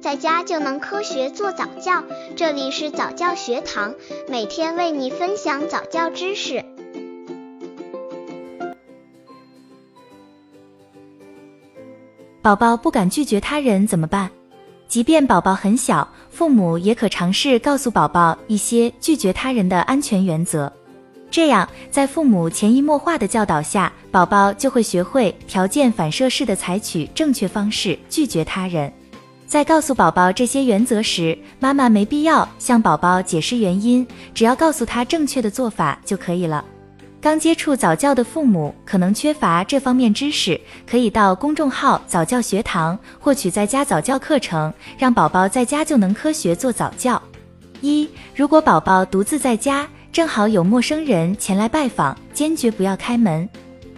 在家就能科学做早教。这里是早教学堂，每天为你分享早教知识。宝宝不敢拒绝他人怎么办？即便宝宝很小，父母也可尝试告诉宝宝一些拒绝他人的安全原则。这样，在父母潜移默化的教导下，宝宝就会学会条件反射式的采取正确方式拒绝他人。在告诉宝宝这些原则时，妈妈没必要向宝宝解释原因，只要告诉他正确的做法就可以了。刚接触早教的父母可能缺乏这方面知识，可以到公众号早教学堂获取在家早教课程，让宝宝在家就能科学做早教。一、如果宝宝独自在家，正好有陌生人前来拜访，坚决不要开门。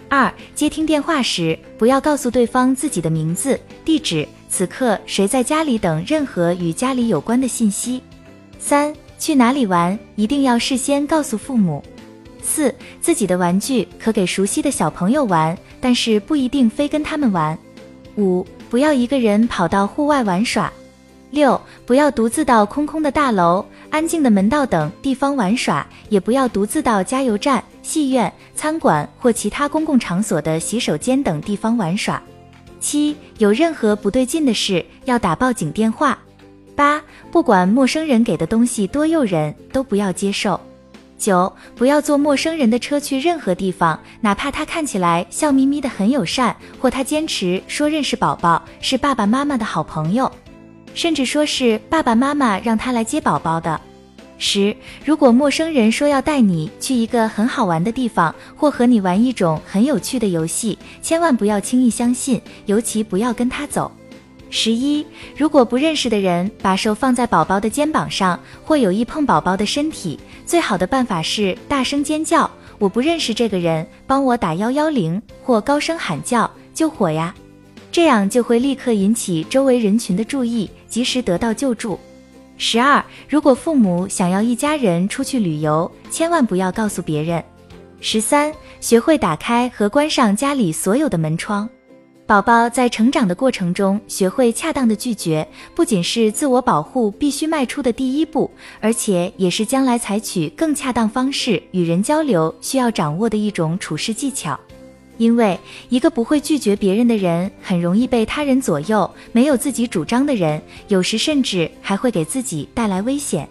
二、接听电话时，不要告诉对方自己的名字、地址、此刻谁在家里等任何与家里有关的信息。三、去哪里玩，一定要事先告诉父母。四、自己的玩具可给熟悉的小朋友玩，但是不一定非跟他们玩。五、不要一个人跑到户外玩耍。六、不要独自到空空的大楼、安静的门道等地方玩耍，也不要独自到加油站、戏院、餐馆或其他公共场所的洗手间等地方玩耍。七、有任何不对劲的事，要打报警电话。八、不管陌生人给的东西多诱人，都不要接受。九、不要坐陌生人的车去任何地方，哪怕他看起来笑眯眯的很友善，或他坚持说认识宝宝，是爸爸妈妈的好朋友。甚至说是爸爸妈妈让他来接宝宝的。十，如果陌生人说要带你去一个很好玩的地方，或和你玩一种很有趣的游戏，千万不要轻易相信，尤其不要跟他走。十一，如果不认识的人把手放在宝宝的肩膀上，或有意碰宝宝的身体，最好的办法是大声尖叫：“我不认识这个人，帮我打幺幺零！”或高声喊叫：“救火呀！”这样就会立刻引起周围人群的注意，及时得到救助。十二，如果父母想要一家人出去旅游，千万不要告诉别人。十三，学会打开和关上家里所有的门窗。宝宝在成长的过程中，学会恰当的拒绝，不仅是自我保护必须迈出的第一步，而且也是将来采取更恰当方式与人交流需要掌握的一种处事技巧。因为一个不会拒绝别人的人，很容易被他人左右；没有自己主张的人，有时甚至还会给自己带来危险。